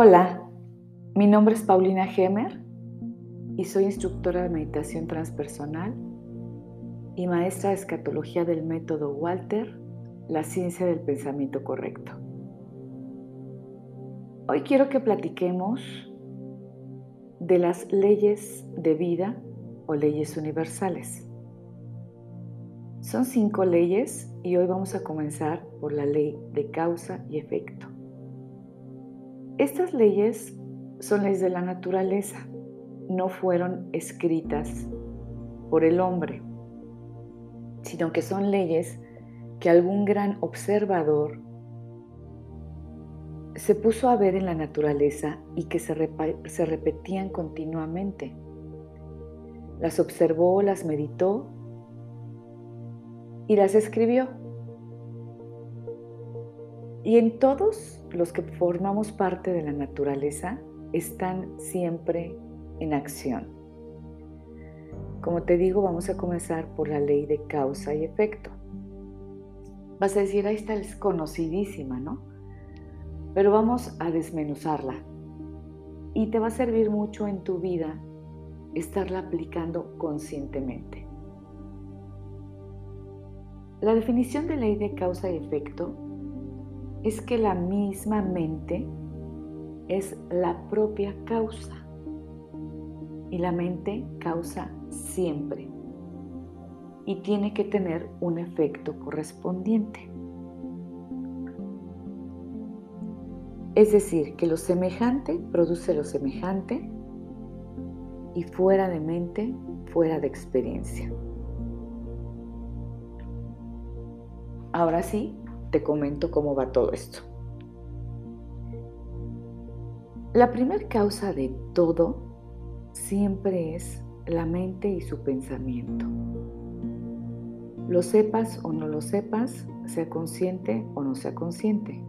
Hola, mi nombre es Paulina Gemer y soy instructora de meditación transpersonal y maestra de escatología del método Walter, la ciencia del pensamiento correcto. Hoy quiero que platiquemos de las leyes de vida o leyes universales. Son cinco leyes y hoy vamos a comenzar por la ley de causa y efecto. Estas leyes son leyes de la naturaleza, no fueron escritas por el hombre, sino que son leyes que algún gran observador se puso a ver en la naturaleza y que se, se repetían continuamente. Las observó, las meditó y las escribió. Y en todos los que formamos parte de la naturaleza están siempre en acción. Como te digo, vamos a comenzar por la ley de causa y efecto. Vas a decir, ahí está, es conocidísima, ¿no? Pero vamos a desmenuzarla. Y te va a servir mucho en tu vida estarla aplicando conscientemente. La definición de ley de causa y efecto es que la misma mente es la propia causa y la mente causa siempre y tiene que tener un efecto correspondiente. Es decir, que lo semejante produce lo semejante y fuera de mente, fuera de experiencia. Ahora sí, te comento cómo va todo esto. La primera causa de todo siempre es la mente y su pensamiento. Lo sepas o no lo sepas, sea consciente o no sea consciente.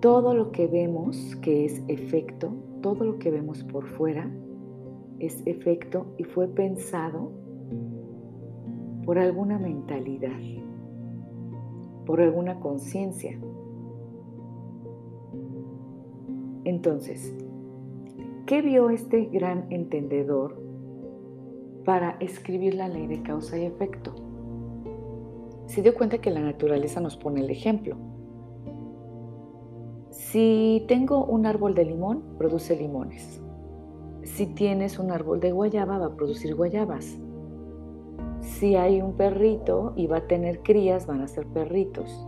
Todo lo que vemos que es efecto, todo lo que vemos por fuera, es efecto y fue pensado por alguna mentalidad por alguna conciencia. Entonces, ¿qué vio este gran entendedor para escribir la ley de causa y efecto? Se dio cuenta que la naturaleza nos pone el ejemplo. Si tengo un árbol de limón, produce limones. Si tienes un árbol de guayaba, va a producir guayabas. Si hay un perrito y va a tener crías, van a ser perritos.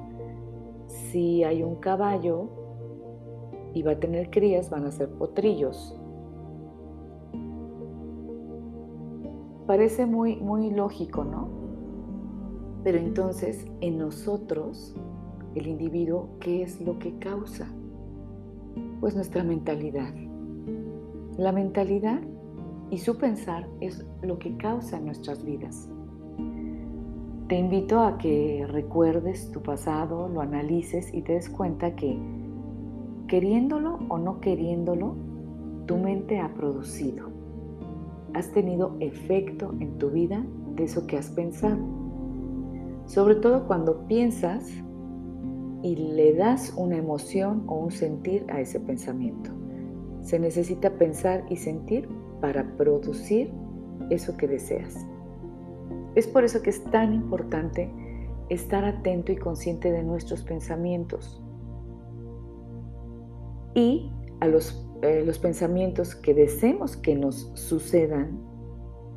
Si hay un caballo y va a tener crías, van a ser potrillos. Parece muy, muy lógico, ¿no? Pero entonces, en nosotros, el individuo, ¿qué es lo que causa? Pues nuestra mentalidad. La mentalidad y su pensar es lo que causa en nuestras vidas. Te invito a que recuerdes tu pasado, lo analices y te des cuenta que queriéndolo o no queriéndolo, tu mente ha producido. Has tenido efecto en tu vida de eso que has pensado. Sobre todo cuando piensas y le das una emoción o un sentir a ese pensamiento. Se necesita pensar y sentir para producir eso que deseas. Es por eso que es tan importante estar atento y consciente de nuestros pensamientos y a los, eh, los pensamientos que deseemos que nos sucedan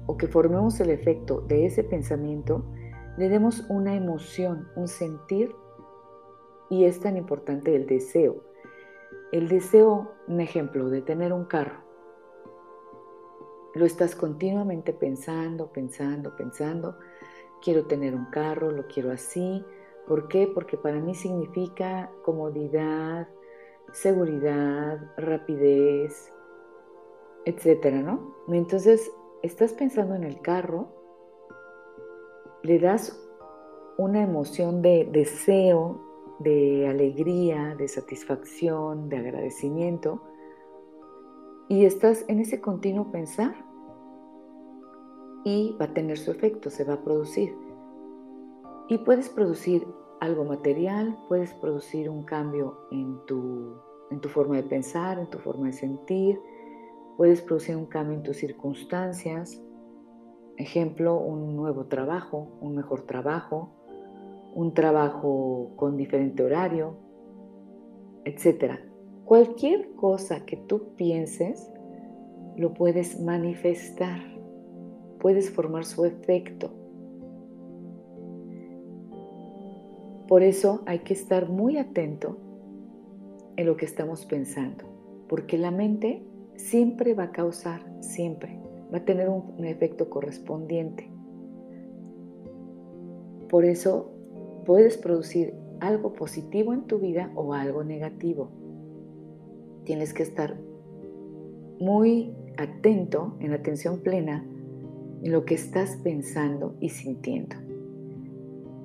o que formemos el efecto de ese pensamiento, le demos una emoción, un sentir y es tan importante el deseo. El deseo, un ejemplo, de tener un carro lo estás continuamente pensando, pensando, pensando. Quiero tener un carro, lo quiero así. ¿Por qué? Porque para mí significa comodidad, seguridad, rapidez, etcétera, ¿no? Entonces, estás pensando en el carro, le das una emoción de deseo, de alegría, de satisfacción, de agradecimiento, y estás en ese continuo pensar y va a tener su efecto, se va a producir. Y puedes producir algo material, puedes producir un cambio en tu, en tu forma de pensar, en tu forma de sentir. Puedes producir un cambio en tus circunstancias. Ejemplo, un nuevo trabajo, un mejor trabajo, un trabajo con diferente horario, etc. Cualquier cosa que tú pienses, lo puedes manifestar, puedes formar su efecto. Por eso hay que estar muy atento en lo que estamos pensando, porque la mente siempre va a causar, siempre, va a tener un, efecto correspondiente. Por eso puedes producir algo positivo en tu vida o algo negativo. Tienes que estar muy atento, en atención plena, en lo que estás pensando y sintiendo,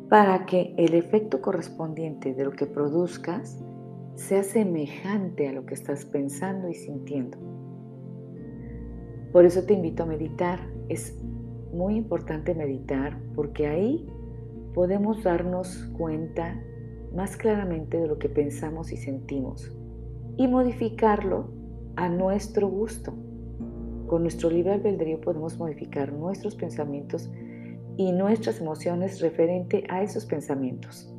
para que el efecto correspondiente de lo que produzcas sea semejante a lo que estás pensando y sintiendo. Por eso te invito a meditar. Es muy importante meditar porque ahí podemos darnos cuenta más claramente de lo que pensamos y sentimos y modificarlo a nuestro gusto. Con nuestro libre albedrío podemos modificar nuestros pensamientos y nuestras emociones referente a esos pensamientos.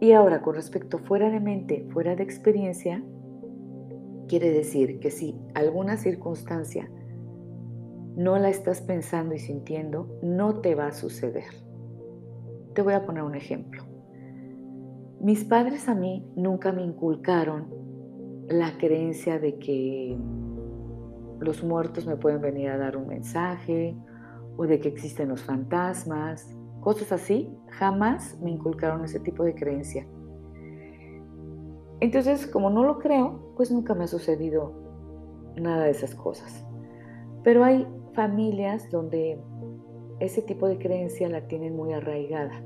Y ahora, con respecto fuera de mente, fuera de experiencia, quiere decir que si alguna circunstancia no la estás pensando y sintiendo, no te va a suceder. Te voy a poner un ejemplo. Mis padres a mí nunca me inculcaron la creencia de que los muertos me pueden venir a dar un mensaje o de que existen los fantasmas cosas así, jamás me inculcaron ese tipo de creencia. Entonces, como no lo creo, pues nunca me ha sucedido nada de esas cosas. Pero hay familias donde ese tipo de creencia la tienen muy arraigada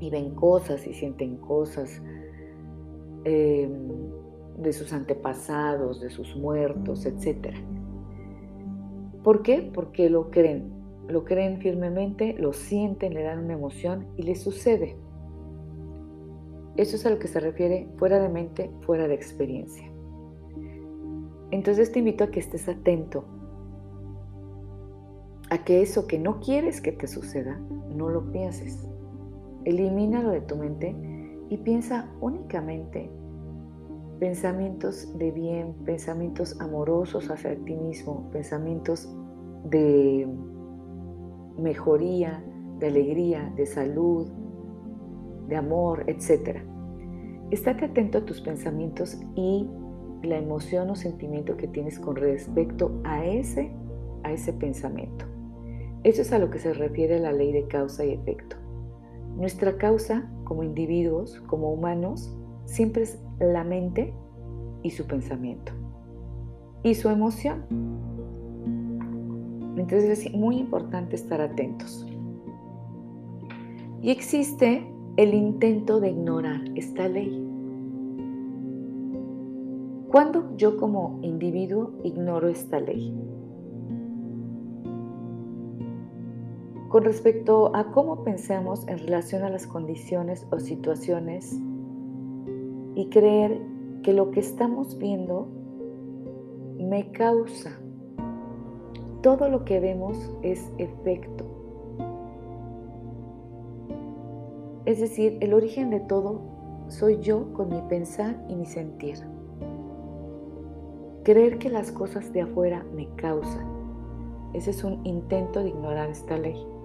y ven cosas y sienten cosas em, de sus antepasados, de sus muertos, etc. ¿Por qué? Porque lo creen lo creen firmemente, lo sienten, le dan una emoción y les sucede. Eso es a lo que se refiere fuera de mente, fuera de experiencia. Entonces te invito a que estés atento a que eso que no quieres que te suceda, no lo pienses. Elimínalo de tu mente y piensa únicamente pensamientos de bien, pensamientos amorosos hacia ti mismo, pensamientos de mejoría, de alegría, de salud, de amor, etc. Estate atento a tus pensamientos y la emoción o sentimiento que tienes con respecto a ese, a ese pensamiento. Eso es a lo que se refiere la ley de causa y efecto. Nuestra causa como individuos, como humanos, siempre es la mente y su pensamiento y su emoción. Entonces es muy importante estar atentos. Y existe el intento de ignorar esta ley. ¿Cuándo yo como individuo ignoro esta ley? Con respecto a cómo pensamos en relación a las condiciones o situaciones y creer que lo que estamos viendo me causa todo lo que vemos es efecto. Es decir, el origen de todo soy yo con mi pensar y mi sentir. Creer que las cosas de afuera me causan. Ese es un intento de ignorar esta ley.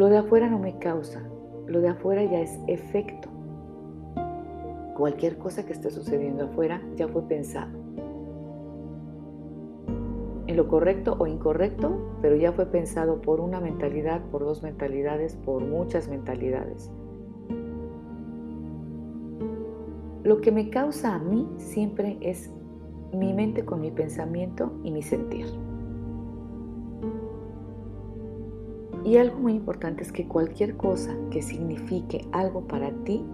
Lo de afuera no me causa, lo de afuera ya es efecto. Cualquier cosa que esté sucediendo afuera ya fue pensado en lo correcto o incorrecto, pero ya fue pensado por una mentalidad, por dos mentalidades, por muchas mentalidades. Lo que me causa a mí siempre es mi mente con mi pensamiento y mi sentir. Y algo muy importante es que cualquier cosa que signifique algo para ti,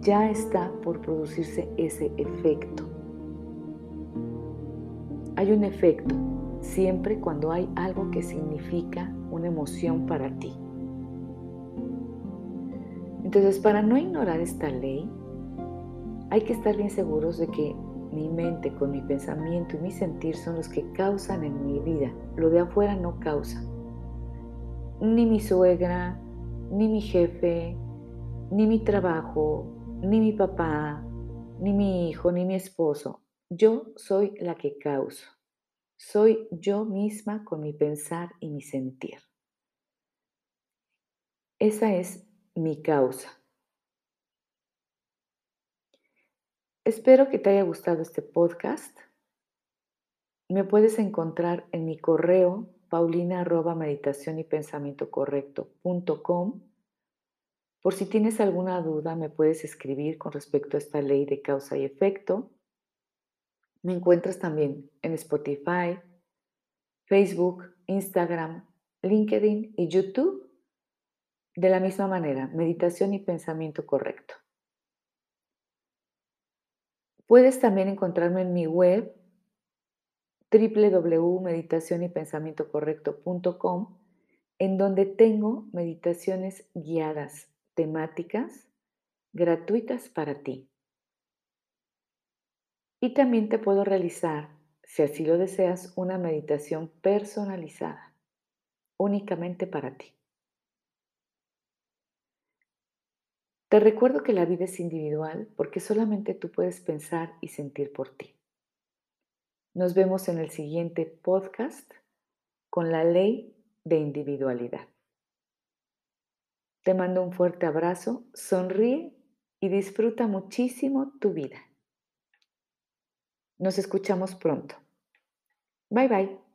ya está por producirse ese efecto. Hay un efecto siempre cuando hay algo que significa una emoción para ti. Entonces, para no ignorar esta ley, hay que estar bien seguros de que mi mente con mi pensamiento y mi sentir son los que causan en mi vida. Lo de afuera no causa. Ni mi suegra, ni mi jefe, ni mi trabajo, ni mi papá, ni mi hijo, ni mi esposo. Yo soy la que causo. Soy yo misma con mi pensar y mi sentir. Esa es mi causa. Espero que te haya gustado este podcast. Me puedes encontrar en mi correo paulina meditación y pensamiento correcto.com. Por si tienes alguna duda, me puedes escribir con respecto a esta ley de causa y efecto. Me encuentras también en Spotify, Facebook, Instagram, LinkedIn y YouTube de la misma manera, meditación y pensamiento correcto. Puedes también encontrarme en mi web www.meditacionypensamientocorrecto.com en donde tengo meditaciones guiadas temáticas gratuitas para ti. Y también te puedo realizar, si así lo deseas, una meditación personalizada, únicamente para ti. Te recuerdo que la vida es individual porque solamente tú puedes pensar y sentir por ti. Nos vemos en el siguiente podcast con la ley de individualidad. Te mando un fuerte abrazo, sonríe y disfruta muchísimo tu vida. Nos escuchamos pronto. Bye bye.